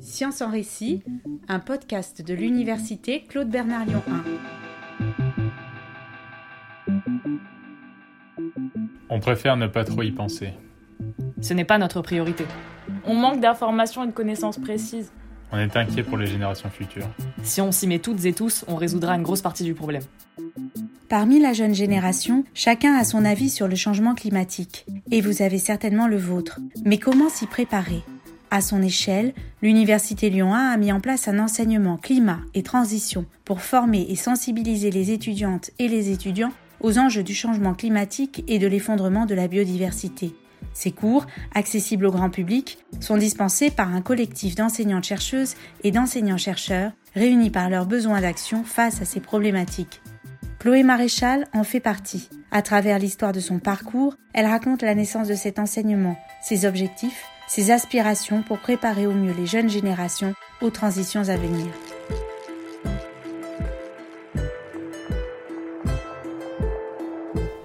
Science en récit, un podcast de l'université Claude Bernard Lyon 1. On préfère ne pas trop y penser. Ce n'est pas notre priorité. On manque d'informations et de connaissances précises. On est inquiet pour les générations futures. Si on s'y met toutes et tous, on résoudra une grosse partie du problème. Parmi la jeune génération, chacun a son avis sur le changement climatique. Et vous avez certainement le vôtre. Mais comment s'y préparer? À son échelle, l'Université Lyon 1 a mis en place un enseignement climat et transition pour former et sensibiliser les étudiantes et les étudiants aux enjeux du changement climatique et de l'effondrement de la biodiversité. Ces cours, accessibles au grand public, sont dispensés par un collectif d'enseignantes-chercheuses et d'enseignants-chercheurs réunis par leurs besoins d'action face à ces problématiques. Chloé Maréchal en fait partie. À travers l'histoire de son parcours, elle raconte la naissance de cet enseignement, ses objectifs, ses aspirations pour préparer au mieux les jeunes générations aux transitions à venir.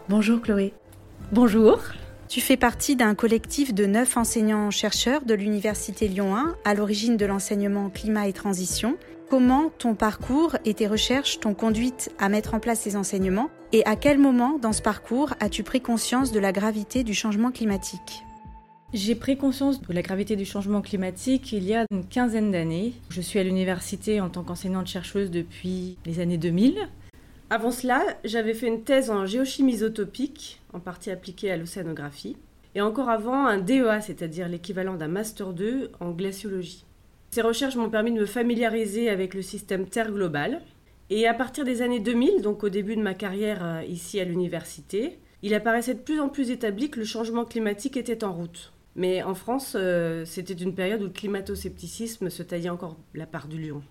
Bonjour Chloé. Bonjour. Tu fais partie d'un collectif de neuf enseignants-chercheurs de l'Université Lyon 1 à l'origine de l'enseignement climat et transition. Comment ton parcours et tes recherches t'ont conduite à mettre en place ces enseignements et à quel moment dans ce parcours as-tu pris conscience de la gravité du changement climatique? J'ai pris conscience de la gravité du changement climatique il y a une quinzaine d'années. Je suis à l'université en tant qu'enseignante-chercheuse depuis les années 2000. Avant cela, j'avais fait une thèse en géochimie isotopique, en partie appliquée à l'océanographie, et encore avant un DEA, c'est-à-dire l'équivalent d'un Master 2 en glaciologie. Ces recherches m'ont permis de me familiariser avec le système Terre global, et à partir des années 2000, donc au début de ma carrière euh, ici à l'université, il apparaissait de plus en plus établi que le changement climatique était en route. Mais en France, euh, c'était une période où le climato-scepticisme se taillait encore la part du lion.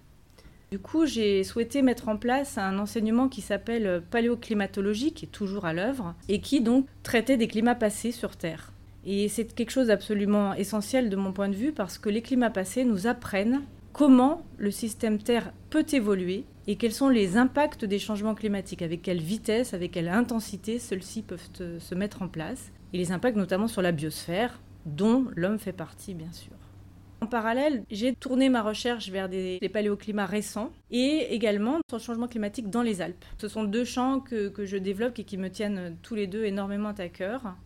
Du coup, j'ai souhaité mettre en place un enseignement qui s'appelle paléoclimatologie, qui est toujours à l'œuvre, et qui donc traitait des climats passés sur Terre. Et c'est quelque chose d'absolument essentiel de mon point de vue parce que les climats passés nous apprennent comment le système Terre peut évoluer et quels sont les impacts des changements climatiques, avec quelle vitesse, avec quelle intensité ceux-ci peuvent se mettre en place, et les impacts notamment sur la biosphère, dont l'homme fait partie bien sûr. En parallèle, j'ai tourné ma recherche vers des, paléoclimats récents et également sur le changement climatique dans les Alpes. Ce sont deux champs que, que je développe et qui me tiennent tous les deux énormément à cœur.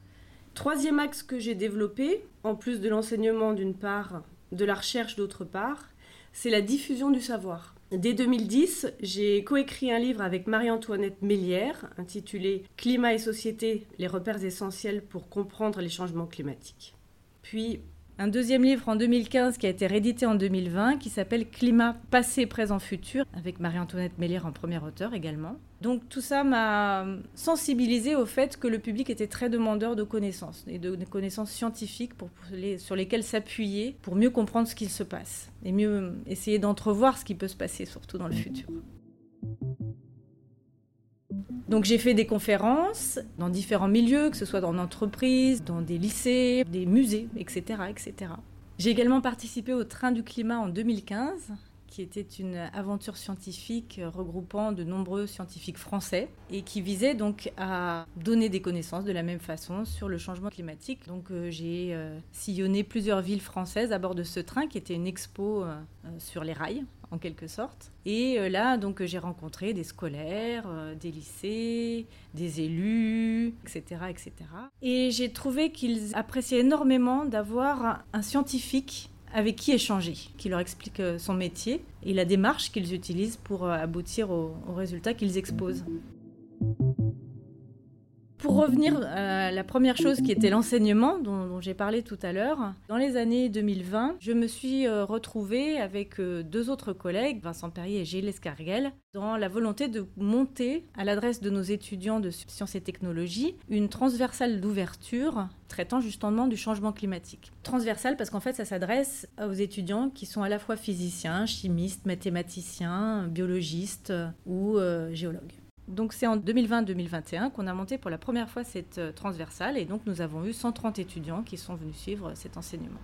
Troisième axe que j'ai développé, en plus de l'enseignement d'une part, de la recherche d'autre part, c'est la diffusion du savoir. Dès 2010, j'ai coécrit un livre avec Marie-Antoinette Mélière intitulé Climat et société, les repères essentiels pour comprendre les changements climatiques. Puis un deuxième livre en 2015 qui a été réédité en 2020 qui s'appelle Climat passé, présent, futur avec Marie-Antoinette Mélière en premier auteur également. Donc tout ça m'a sensibilisé au fait que le public était très demandeur de connaissances et de, connaissances scientifiques pour, sur lesquelles s'appuyer pour mieux comprendre ce qu'il se passe et mieux essayer d'entrevoir ce qui peut se passer surtout dans le futur. Donc j'ai fait des conférences dans différents milieux, que ce soit dans l'entreprise, dans des lycées, des musées, etc. etc. J'ai également participé au Train du climat en 2015, qui était une aventure scientifique regroupant de nombreux scientifiques français et qui visait donc à donner des connaissances de la même façon sur le changement climatique. Donc euh, j'ai euh, sillonné plusieurs villes françaises à bord de ce train qui était une expo euh, sur les rails en quelque sorte. Et là, donc, j'ai rencontré des scolaires, des lycées, des élus, etc., etc. Et j'ai trouvé qu'ils appréciaient énormément d'avoir un scientifique avec qui échanger, qui leur explique euh, son métier et la démarche qu'ils utilisent pour aboutir aux résultats qu'ils exposent. Pour revenir à la première chose qui était l'enseignement dont, j'ai parlé tout à l'heure, dans les années 2020, je me suis euh, retrouvée avec euh, deux autres collègues, Vincent Perrier et Gilles Escarguel, dans la volonté de monter à l'adresse de nos étudiants de sciences et technologies une transversale d'ouverture traitant justement du changement climatique. Transversale parce qu'en fait ça s'adresse aux étudiants qui sont à la fois physiciens, chimistes, mathématiciens, biologistes ou euh, géologues. Donc c'est en 2020-2021 qu'on a monté pour la première fois cette euh, transversale et donc nous avons eu 130 étudiants qui sont venus suivre cet enseignement.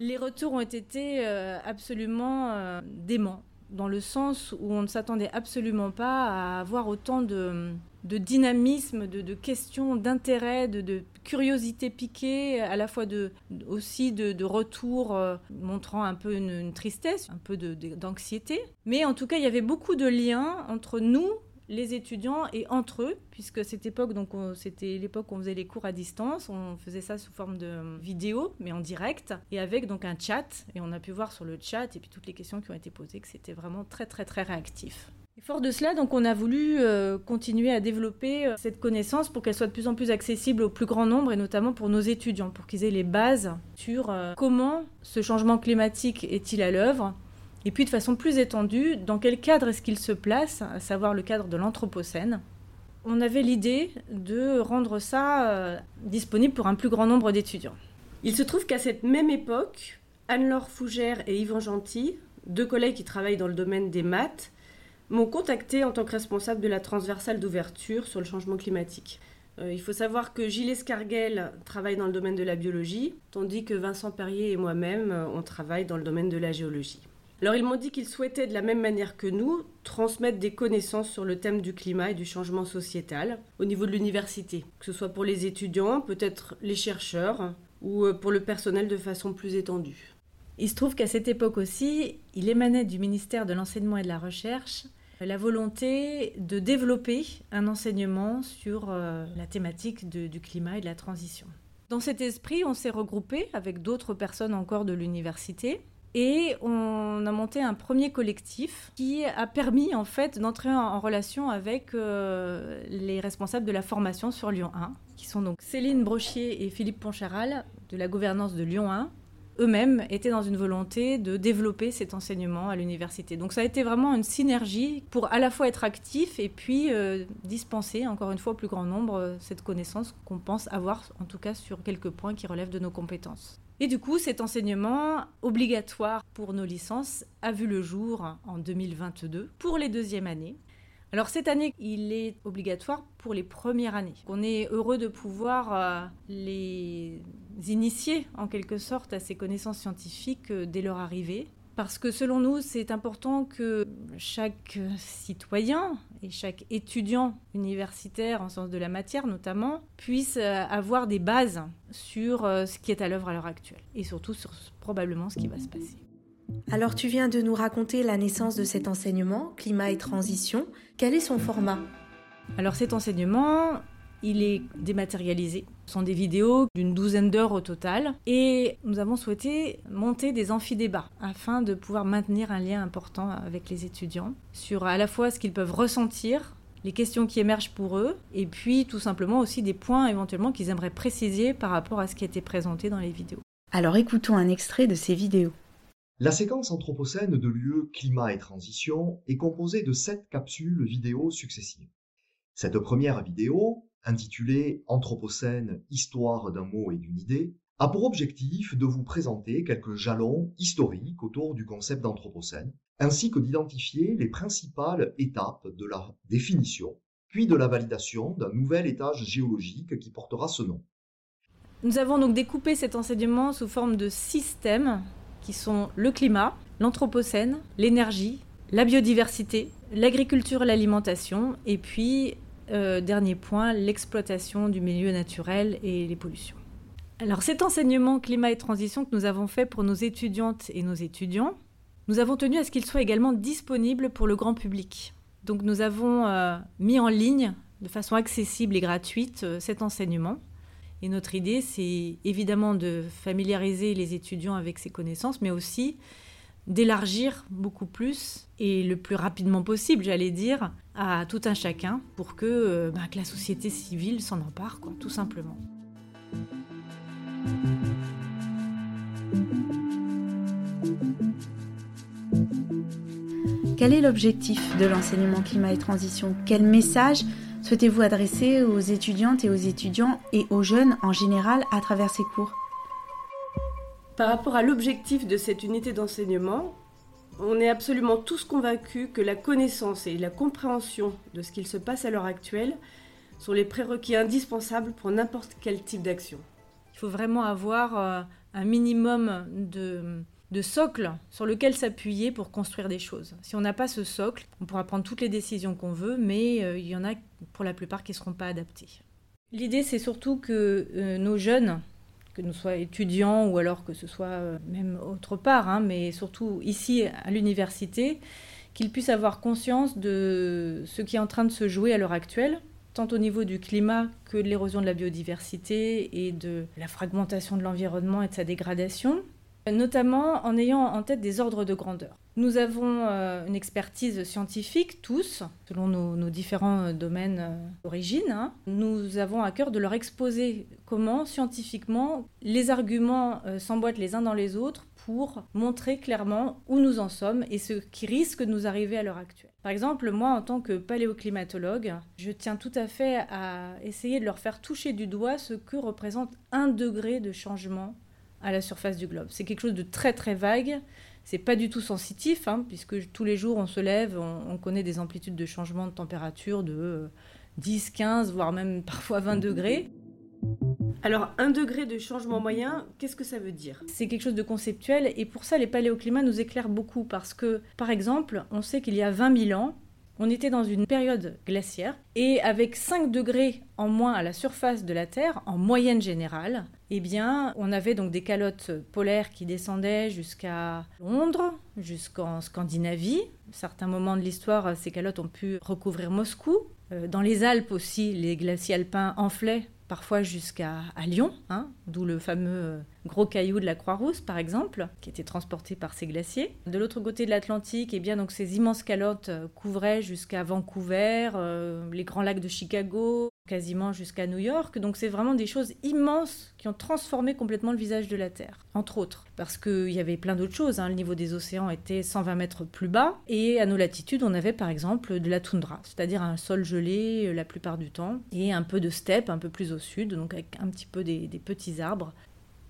Les retours ont été euh, absolument euh, déments dans le sens où on ne s'attendait absolument pas à avoir autant de, de dynamisme, de, questions, d'intérêt, de, curiosité piquée, à la fois de, aussi de, retour euh, montrant un peu une, tristesse, un peu d'anxiété. Mais en tout cas, il y avait beaucoup de liens entre nous, les étudiants et entre eux, puisque cette époque, donc c'était l'époque où on faisait les cours à distance, on faisait ça sous forme de vidéo, mais en direct, et avec donc un chat, et on a pu voir sur le chat et puis toutes les questions qui ont été posées que c'était vraiment très très très réactif. Et fort de cela, donc on a voulu euh, continuer à développer euh, cette connaissance pour qu'elle soit de plus en plus accessible au plus grand nombre et notamment pour nos étudiants, pour qu'ils aient les bases sur euh, comment ce changement climatique est-il à l'œuvre, et puis de façon plus étendue, dans quel cadre est-ce qu'il se place, à savoir le cadre de l'Anthropocène? On avait l'idée de rendre ça euh, disponible pour un plus grand nombre d'étudiants. Il se trouve qu'à cette même époque, Anne-Laure Fougère et Yvan Gentil, deux collègues qui travaillent dans le domaine des maths, m'ont contacté en tant que responsable de la transversale d'ouverture sur le changement climatique. Euh, il faut savoir que Gilles Escarguel travaille dans le domaine de la biologie, tandis que Vincent Perrier et moi-même, euh, on travaille dans le domaine de la géologie. Alors ils m'ont dit qu'ils souhaitaient, de la même manière que nous, transmettre des connaissances sur le thème du climat et du changement sociétal au niveau de l'université, que ce soit pour les étudiants, peut-être les chercheurs, ou euh, pour le personnel de façon plus étendue. Il se trouve qu'à cette époque aussi, il émanait du ministère de l'Enseignement et de la Recherche la volonté de développer un enseignement sur euh, la thématique du climat et de la transition. Dans cet esprit, on s'est regroupé avec d'autres personnes encore de l'université et on a monté un premier collectif qui a permis en fait d'entrer en, relation avec euh, les responsables de la formation sur Lyon 1, qui sont donc Céline Brochier et Philippe Poncharal de la gouvernance de Lyon 1. Eux-mêmes étaient dans une volonté de développer cet enseignement à l'université. Donc ça a été vraiment une synergie pour à la fois être actif et puis euh, dispenser, encore une fois, au plus grand nombre, euh, cette connaissance qu'on pense avoir, en tout cas sur quelques points qui relèvent de nos compétences. Et du coup, cet enseignement obligatoire pour nos licences a vu le jour en 2022 pour les deuxièmes années. Alors cette année, il est obligatoire pour les premières années. On est heureux de pouvoir euh, les initier en quelque sorte à ces connaissances scientifiques euh, dès leur arrivée. Parce que selon nous, c'est important que chaque citoyen et chaque étudiant universitaire, en sens de la matière notamment, puisse euh, avoir des bases sur euh, ce qui est à l'œuvre à l'heure actuelle et surtout sur probablement ce qui va se passer. Alors tu viens de nous raconter la naissance de cet enseignement, climat et transition. Quel est son format? Alors cet enseignement, il est dématérialisé. Ce sont des vidéos d'une douzaine d'heures au total. Et nous avons souhaité monter des amphidébats afin de pouvoir maintenir un lien important avec les étudiants sur à la fois ce qu'ils peuvent ressentir, les questions qui émergent pour eux, et puis tout simplement aussi des points éventuellement qu'ils aimeraient préciser par rapport à ce qui a été présenté dans les vidéos. Alors écoutons un extrait de ces vidéos. La séquence anthropocène de lieu climat et transition est composée de sept capsules vidéo successives. Cette première vidéo, intitulée Anthropocène, histoire d'un mot et d'une idée, a pour objectif de vous présenter quelques jalons historiques autour du concept d'Anthropocène, ainsi que d'identifier les principales étapes de la définition, puis de la validation d'un nouvel étage géologique qui portera ce nom. Nous avons donc découpé cet enseignement sous forme de six thèmes qui sont le climat, l'Anthropocène, l'énergie, la biodiversité, l'agriculture et l'alimentation, et puis euh, dernier point, l'exploitation du milieu naturel et les pollutions. Alors cet enseignement climat et transition que nous avons fait pour nos étudiantes et nos étudiants, nous avons tenu à ce qu'il soit également disponible pour le grand public. Donc nous avons euh, mis en ligne de façon accessible et gratuite euh, cet enseignement. Et notre idée, c'est évidemment de familiariser les étudiants avec ces connaissances, mais aussi d'élargir beaucoup plus et le plus rapidement possible, j'allais dire, à tout un chacun pour que, euh, bah, que la société civile s'en empare, quoi, tout simplement. Quel est l'objectif de l'enseignement climat et transition? Quel message souhaitez-vous adresser aux étudiantes et aux étudiants et aux jeunes en général à travers ces cours? Par rapport à l'objectif de cette unité d'enseignement, on est absolument tous convaincus que la connaissance et la compréhension de ce qu'il se passe à l'heure actuelle sont les prérequis indispensables pour n'importe quel type d'action. Il faut vraiment avoir euh, un minimum de de socle sur lequel s'appuyer pour construire des choses. Si on n'a pas ce socle, on pourra prendre toutes les décisions qu'on veut, mais euh, il y en a pour la plupart qui ne seront pas adaptées. L'idée, c'est surtout que euh, nos jeunes, que nous soyons étudiants ou alors que ce soit euh, même autre part, hein, mais surtout ici à l'université, qu'ils puissent avoir conscience de ce qui est en train de se jouer à l'heure actuelle, tant au niveau du climat que de l'érosion de la biodiversité et de la fragmentation de l'environnement et de sa dégradation, notamment en ayant en tête des ordres de grandeur. Nous avons euh, une expertise scientifique, tous, selon nos, différents euh, domaines euh, d'origine. Hein. Nous avons à cœur de leur exposer comment, scientifiquement, les arguments s'emboîtent les uns dans les autres pour montrer clairement où nous en sommes et ce qui risque de nous arriver à l'heure actuelle. Par exemple, moi, en tant que paléoclimatologue, je tiens tout à fait à essayer de leur faire toucher du doigt ce que représente un degré de changement à la surface du globe. C'est quelque chose de très très vague. C'est pas du tout sensitif, hein, puisque tous les jours on se lève, on, connaît des amplitudes de changement de température de 10, euh, 15, voire même parfois 20 degrés. Alors, un degré de changement moyen, qu'est-ce que ça veut dire? C'est quelque chose de conceptuel et pour ça, les paléoclimats nous éclairent beaucoup parce que, par exemple, on sait qu'il y a 20 000 ans, on était dans une période glaciaire et avec 5 degrés en moins à la surface de la Terre, en moyenne générale, eh bien, on avait donc des calottes polaires qui descendaient jusqu'à Londres, jusqu'en Scandinavie. À certains moments de l'histoire, ces calottes ont pu recouvrir Moscou. Euh, dans les Alpes aussi, les glaciers alpins enflaient parfois jusqu'à Lyon, hein, d'où le fameux gros caillou de la Croix-Rousse par exemple, qui était transporté par ces glaciers. De l'autre côté de l'Atlantique, eh bien donc ces immenses calottes euh, couvraient jusqu'à Vancouver, euh, les grands lacs de Chicago, quasiment jusqu'à New York. Donc c'est vraiment des choses immenses qui ont transformé complètement le visage de la Terre, entre autres. Parce qu'il y avait plein d'autres choses. Hein. Le niveau des océans était 120 mètres plus bas. Et à nos latitudes, on avait par exemple de la toundra, c'est-à-dire un sol gelé la plupart du temps, et un peu de steppe un peu plus au sud, donc avec un petit peu des petits arbres.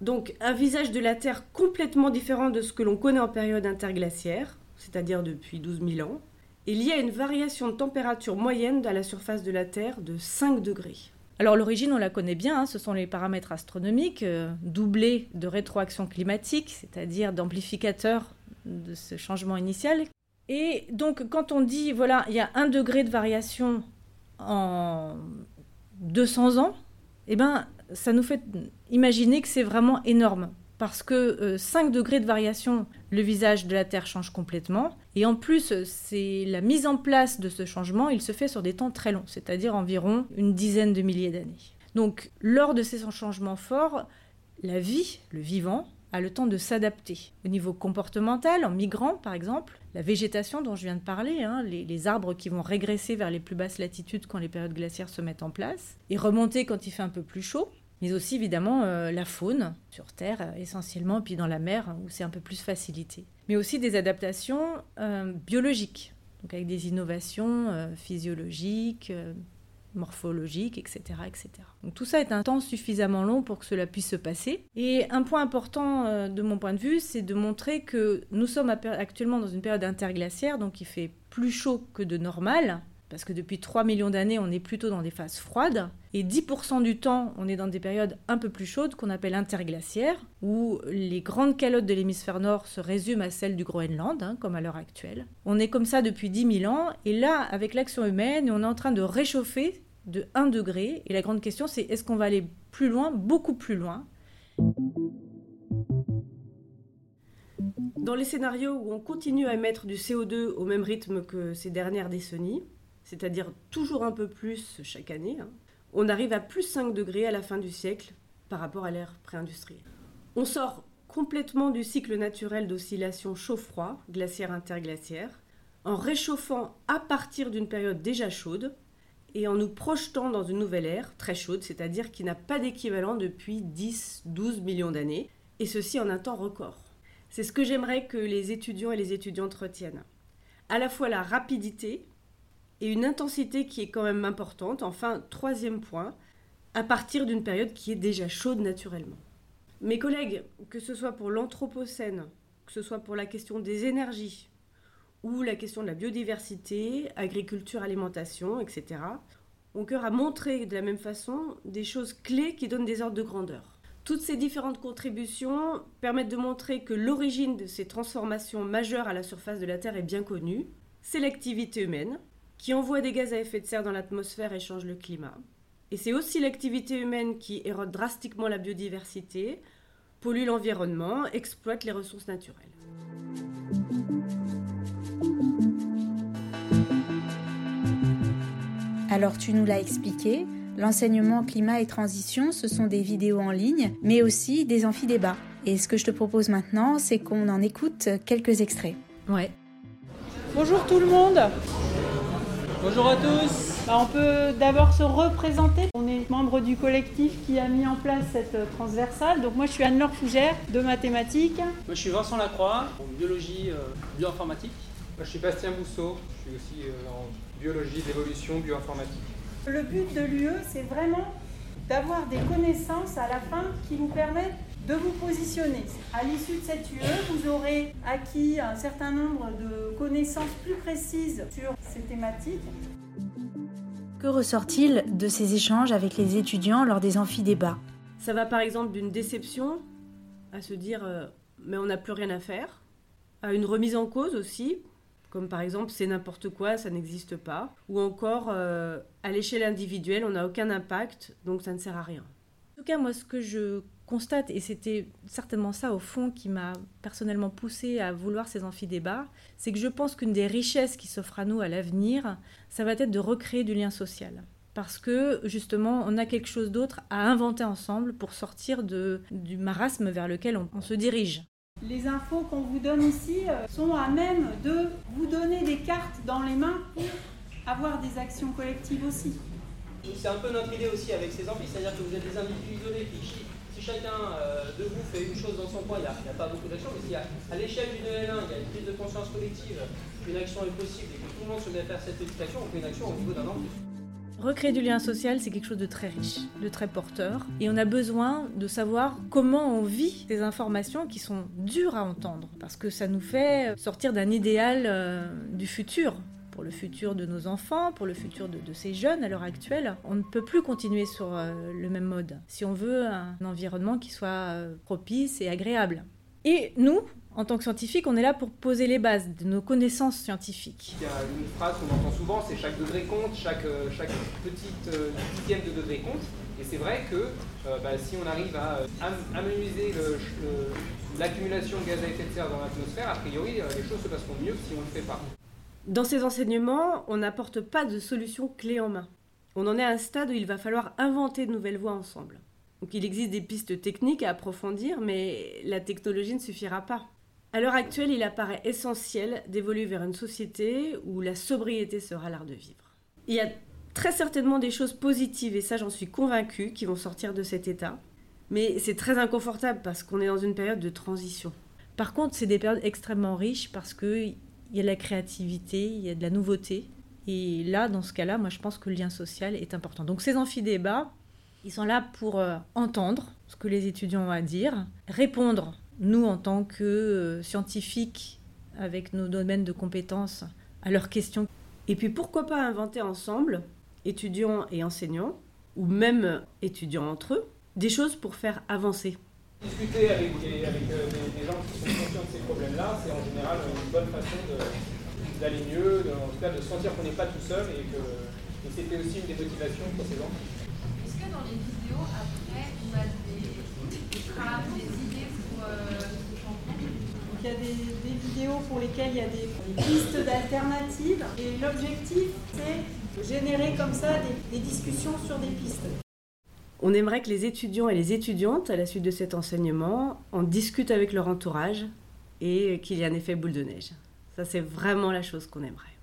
Donc un visage de la Terre complètement différent de ce que l'on connaît en période interglaciaire, c'est-à-dire depuis 12 000 ans. Il y a une variation de température moyenne à la surface de la Terre de 5 degrés. Alors l'origine, on la connaît bien, hein, ce sont les paramètres astronomiques euh, doublés de rétroaction climatique, c'est-à-dire d'amplificateurs de ce changement initial. Et donc quand on dit, voilà, il y a un degré de variation en 200 ans, eh ben, ça nous fait imaginer que c'est vraiment énorme. Parce que 5 euh, degrés de variation, le visage de la Terre change complètement. Et en plus, c'est la mise en place de ce changement, il se fait sur des temps très longs, c'est-à-dire environ une dizaine de milliers d'années. Donc, lors de ces changements forts, la vie, le vivant, a le temps de s'adapter. Au niveau comportemental, en migrant par exemple, la végétation dont je viens de parler, hein, les, arbres qui vont régresser vers les plus basses latitudes quand les périodes glaciaires se mettent en place, et remonter quand il fait un peu plus chaud, mais aussi évidemment euh, la faune sur Terre euh, essentiellement, puis dans la mer où c'est un peu plus facilité. Mais aussi des adaptations euh, biologiques, donc avec des innovations physiologiques, morphologiques, etc., etc. Donc tout ça est un temps suffisamment long pour que cela puisse se passer. Et un point important de mon point de vue, c'est de montrer que nous sommes actuellement dans une période interglaciaire, donc il fait plus chaud que de normal, parce que depuis 3 millions d'années, on est plutôt dans des phases froides, et 10% du temps, on est dans des périodes un peu plus chaudes qu'on appelle interglaciaires, où les grandes calottes de l'hémisphère nord se résument à celles du Groenland, hein, comme à l'heure actuelle. On est comme ça depuis 10 000 ans, et là, avec l'action humaine, on est en train de réchauffer de 1 degré, et la grande question c'est est-ce qu'on va aller plus loin, beaucoup plus loin? Dans les scénarios où on continue à émettre du CO2 au même rythme que ces dernières décennies, c'est-à-dire toujours un peu plus chaque année, hein, on arrive à plus 5 degrés à la fin du siècle par rapport à l'ère pré-industrielle. On sort complètement du cycle naturel d'oscillation chaud-froid, glaciaire-interglaciaire, en réchauffant à partir d'une période déjà chaude et en nous projetant dans une nouvelle ère très chaude, c'est-à-dire qui n'a pas d'équivalent depuis 10-12 millions d'années, et ceci en un temps record. C'est ce que j'aimerais que les étudiants et les étudiantes retiennent. À la fois la rapidité, et une intensité qui est quand même importante. Enfin, troisième point, à partir d'une période qui est déjà chaude naturellement. Mes collègues, que ce soit pour l'Anthropocène, que ce soit pour la question des énergies, ou la question de la biodiversité, agriculture, alimentation, etc., cœur à montrer de la même façon des choses clés qui donnent des ordres de grandeur. Toutes ces différentes contributions permettent de montrer que l'origine de ces transformations majeures à la surface de la Terre est bien connue. C'est l'activité humaine qui envoie des gaz à effet de serre dans l'atmosphère et change le climat. Et c'est aussi l'activité humaine qui érode drastiquement la biodiversité, pollue l'environnement, exploite les ressources naturelles. Alors tu nous l'as expliqué, l'enseignement climat et transition, ce sont des vidéos en ligne, mais aussi des amphidébats. Et ce que je te propose maintenant, c'est qu'on en écoute quelques extraits. Ouais. Bonjour tout le monde. Bonjour à tous. Bah, on peut d'abord se représenter. On est membre du collectif qui a mis en place cette transversale. Donc moi je suis Anne-Laure Fougère de mathématiques. Moi je suis Vincent Lacroix en biologie euh, bioinformatique. Moi je suis Bastien Bousseau, je suis aussi euh, en biologie d'évolution bioinformatique. Le but de l'UE c'est vraiment d'avoir des connaissances à la fin qui vous permettent de vous positionner. À l'issue de cette UE, vous aurez acquis un certain nombre de connaissances plus précises sur ces thématiques. Que ressort-il de ces échanges avec les étudiants lors des amphidébats Ça va par exemple d'une déception à se dire euh, mais on n'a plus rien à faire, à une remise en cause aussi, comme par exemple c'est n'importe quoi, ça n'existe pas, ou encore euh, à l'échelle individuelle on n'a aucun impact donc ça ne sert à rien. En tout cas moi ce que je constate, et c'était certainement ça au fond qui m'a personnellement poussé à vouloir ces amphidébats, c'est que je pense qu'une des richesses qui s'offre à nous à l'avenir, ça va être de recréer du lien social. Parce que justement, on a quelque chose d'autre à inventer ensemble pour sortir du marasme vers lequel on se dirige. Les infos qu'on vous donne ici euh, sont à même de vous donner des cartes dans les mains pour avoir des actions collectives aussi. C'est un peu notre idée aussi avec ces amphis, c'est-à-dire que vous êtes des individus isolés qui si chacun euh, de vous fait une chose dans son coin, il n'y a, pas beaucoup d'actions, mais si à l'échelle d'une L1, il y a une prise de conscience collective, une action est possible et que tout le monde se met à faire cette éducation, on fait une action au niveau d'un amphi. Recréer du lien social, c'est quelque chose de très riche, de très porteur. Et on a besoin de savoir comment on vit des informations qui sont dures à entendre. Parce que ça nous fait sortir d'un idéal euh, du futur pour le futur de nos enfants, pour le futur de, ces jeunes à l'heure actuelle. On ne peut plus continuer sur euh, le même mode si on veut un environnement qui soit euh, propice et agréable. Et nous, en tant que scientifiques, on est là pour poser les bases de nos connaissances scientifiques. Il y a une phrase qu'on entend souvent, c'est chaque degré compte, chaque, euh, chaque petite dixième de degré compte. Et c'est vrai que bah, si on arrive à amenuiser l'accumulation de gaz à effet de serre dans l'atmosphère, a priori, les choses se passeront mieux que si on ne le fait pas. Dans ces enseignements, on n'apporte pas de solution clé en main. On en est à un stade où il va falloir inventer de nouvelles voies ensemble. Donc il existe des pistes techniques à approfondir, mais la technologie ne suffira pas. À l'heure actuelle, il apparaît essentiel d'évoluer vers une société où la sobriété sera l'art de vivre. Il y a très certainement des choses positives, et ça j'en suis convaincue, qui vont sortir de cet état. Mais c'est très inconfortable parce qu'on est dans une période de transition. Par contre, c'est des périodes extrêmement riches parce que il y a de la créativité, il y a de la nouveauté. Et là, dans ce cas-là, moi, je pense que le lien social est important. Donc, ces amphidébats, ils sont là pour euh, entendre ce que les étudiants ont à dire, répondre, nous, en tant que euh, scientifiques, avec nos domaines de compétences, à leurs questions. Et puis, pourquoi pas inventer ensemble, étudiants et enseignants, ou même étudiants entre eux, des choses pour faire avancer discuter avec, des, avec euh, des, gens qui sont conscients de ces problèmes-là, c'est en général une bonne façon d'aller mieux, en tout cas de sentir qu'on n'est pas tout seul et que et c'était aussi une des motivations pour ces gens. Est-ce que dans les vidéos, après, on a des, traces, des idées pour euh, il y a des, des, vidéos pour lesquelles il y a des, pistes d'alternatives et l'objectif c'est de générer comme ça des, des discussions sur des pistes. On aimerait que les étudiants et les étudiantes, à la suite de cet enseignement, en discutent avec leur entourage et qu'il y ait un effet boule de neige. Ça, c'est vraiment la chose qu'on aimerait.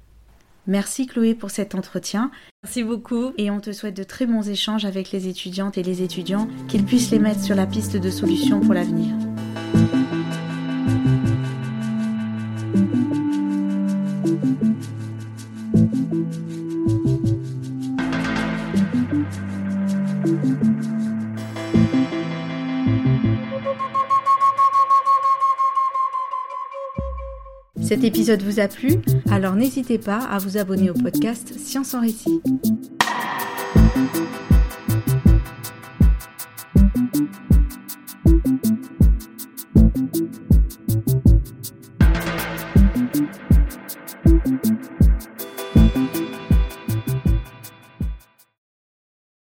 Merci Chloé pour cet entretien. Merci beaucoup. Et on te souhaite de très bons échanges avec les étudiantes et les étudiants, qu'ils puissent les mettre sur la piste de solutions pour l'avenir. Cet épisode vous a plu? Alors n'hésitez pas à vous abonner au podcast Science en récit.